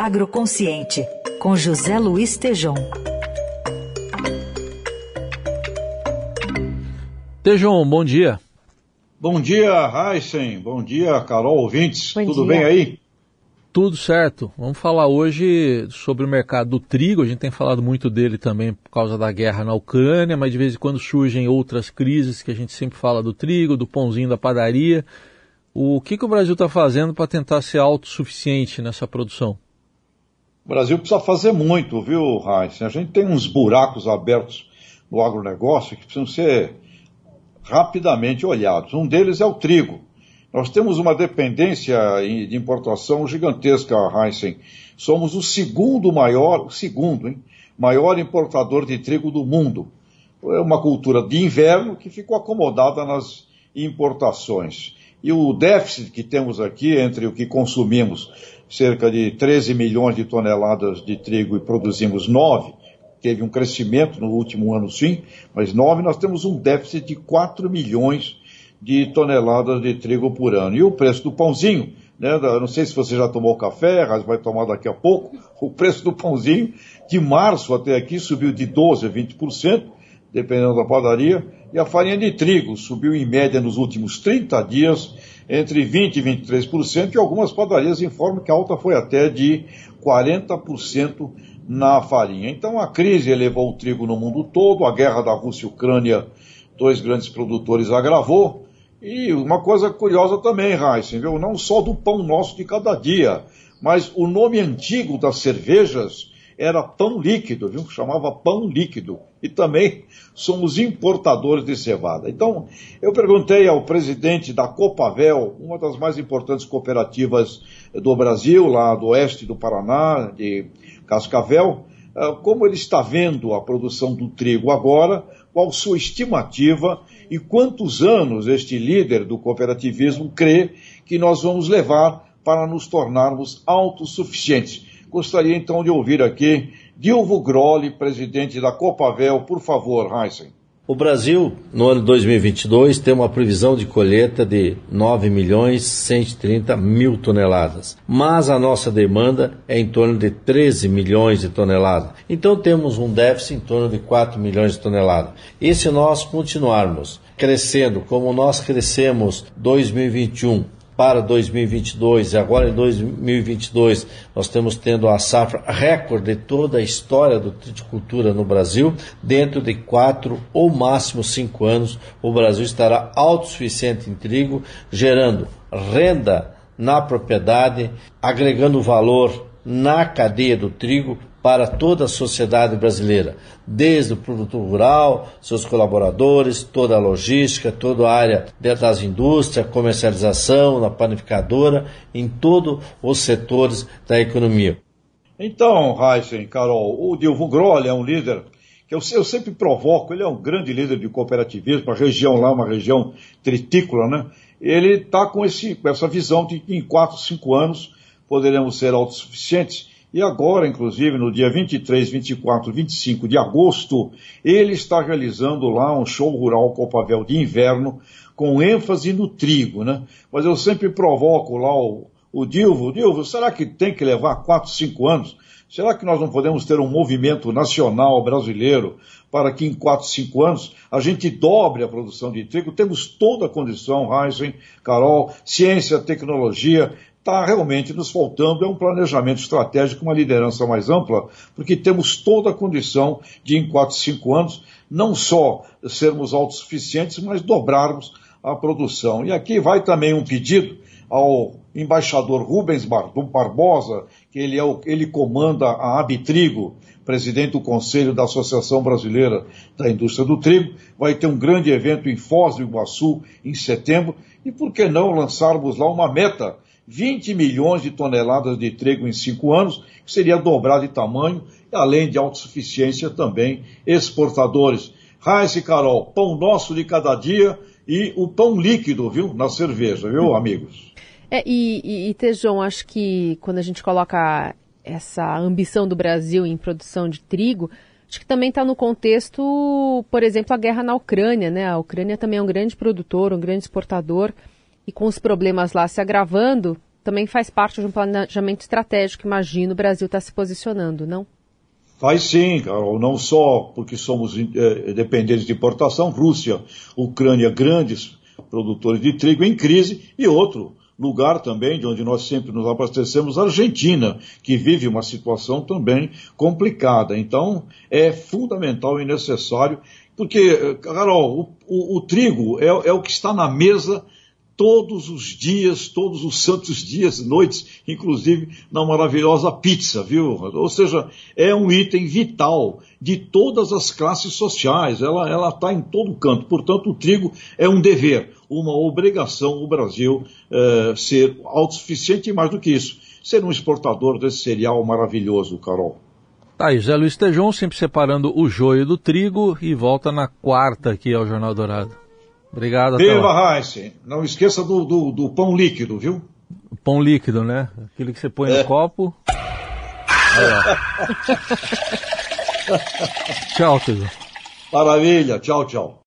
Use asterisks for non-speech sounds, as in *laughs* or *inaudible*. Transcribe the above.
Agroconsciente, com José Luiz Tejon. Tejon, bom dia. Bom dia, Heisen. Bom dia, Carol, ouvintes. Bom Tudo dia. bem aí? Tudo certo. Vamos falar hoje sobre o mercado do trigo. A gente tem falado muito dele também por causa da guerra na Ucrânia, mas de vez em quando surgem outras crises que a gente sempre fala do trigo, do pãozinho da padaria. O que, que o Brasil está fazendo para tentar ser autossuficiente nessa produção? O Brasil precisa fazer muito, viu, Heisen? A gente tem uns buracos abertos no agronegócio que precisam ser rapidamente olhados. Um deles é o trigo. Nós temos uma dependência de importação gigantesca, Heisen. Somos o segundo maior, o segundo, hein, maior importador de trigo do mundo. É uma cultura de inverno que ficou acomodada nas importações. E o déficit que temos aqui entre o que consumimos, cerca de 13 milhões de toneladas de trigo e produzimos 9, teve um crescimento no último ano sim, mas 9 nós temos um déficit de 4 milhões de toneladas de trigo por ano. E o preço do pãozinho, né, não sei se você já tomou café, mas vai tomar daqui a pouco, *laughs* o preço do pãozinho de março até aqui subiu de 12% a 20%, dependendo da padaria, e a farinha de trigo subiu em média nos últimos 30 dias entre 20% e 23%, e algumas padarias informam que a alta foi até de 40% na farinha. Então a crise elevou o trigo no mundo todo, a guerra da Rússia e Ucrânia, dois grandes produtores, agravou. E uma coisa curiosa também, Heisen, viu? não só do pão nosso de cada dia, mas o nome antigo das cervejas era pão líquido, viu? Chamava pão líquido. E também somos importadores de cevada. Então, eu perguntei ao presidente da Copavel, uma das mais importantes cooperativas do Brasil, lá do oeste do Paraná, de Cascavel, como ele está vendo a produção do trigo agora, qual sua estimativa e quantos anos este líder do cooperativismo crê que nós vamos levar para nos tornarmos autossuficientes. Gostaria então de ouvir aqui Dilvo Groli, presidente da Copavel, por favor, Heisen. O Brasil, no ano 2022, tem uma previsão de colheita de 9 milhões 130 mil toneladas, mas a nossa demanda é em torno de 13 milhões de toneladas. Então temos um déficit em torno de 4 milhões de toneladas. E se nós continuarmos crescendo como nós crescemos 2021 para 2022 e agora em 2022 nós estamos tendo a safra recorde de toda a história do triticultura no Brasil. Dentro de quatro ou máximo cinco anos, o Brasil estará autossuficiente em trigo, gerando renda na propriedade, agregando valor na cadeia do trigo para toda a sociedade brasileira, desde o produtor rural, seus colaboradores, toda a logística, toda a área das indústrias, comercialização, na panificadora, em todos os setores da economia. Então, Heisen, Carol, o Dilvo Grolli é um líder que eu, eu, sempre provoco, ele é um grande líder de cooperativismo, a região lá, uma região tritícola, né? Ele está com, esse, com essa visão de que em 4, 5 anos poderemos ser autossuficientes. E agora, inclusive, no dia 23, 24, 25 de agosto, ele está realizando lá um show rural Copavel de inverno, com ênfase no trigo, né? Mas eu sempre provoco lá o, o Dilvo, Dilvo, será que tem que levar 4, 5 anos? Será que nós não podemos ter um movimento nacional brasileiro para que em 4, 5 anos a gente dobre a produção de trigo? Temos toda a condição, Heisen, Carol, ciência, tecnologia, está realmente nos faltando é um planejamento estratégico, uma liderança mais ampla, porque temos toda a condição de, em 4, 5 anos, não só sermos autossuficientes, mas dobrarmos a produção. E aqui vai também um pedido ao embaixador Rubens Barbosa, que ele, é o, ele comanda a Abitrigo, presidente do Conselho da Associação Brasileira da Indústria do Trigo. Vai ter um grande evento em Foz do Iguaçu em setembro. E por que não lançarmos lá uma meta 20 milhões de toneladas de trigo em cinco anos, que seria dobrar de tamanho, além de autossuficiência também exportadores. Raiz Carol, pão nosso de cada dia e o pão líquido, viu, na cerveja, viu, amigos? É, e, e, e Tejon, acho que quando a gente coloca essa ambição do Brasil em produção de trigo, acho que também está no contexto, por exemplo, a guerra na Ucrânia, né? A Ucrânia também é um grande produtor, um grande exportador, e com os problemas lá se agravando, também faz parte de um planejamento estratégico, imagino, o Brasil está se posicionando, não? Faz sim, Carol, não só porque somos é, dependentes de importação, Rússia, Ucrânia, grandes produtores de trigo em crise, e outro lugar também de onde nós sempre nos abastecemos, Argentina, que vive uma situação também complicada. Então, é fundamental e necessário, porque, Carol, o, o, o trigo é, é o que está na mesa todos os dias, todos os santos dias, noites, inclusive na maravilhosa pizza, viu? Ou seja, é um item vital de todas as classes sociais, ela está em todo canto. Portanto, o trigo é um dever, uma obrigação o Brasil é, ser autossuficiente e mais do que isso, ser um exportador desse cereal maravilhoso, Carol. Tá aí, Zé Luiz Tejon sempre separando o joio do trigo e volta na quarta aqui ao Jornal Dourado. Obrigado. Viva, Heinz. Não esqueça do, do, do, pão líquido, viu? Pão líquido, né? Aquele que você põe é. no copo. *laughs* tchau, Tejo. Maravilha. Tchau, tchau.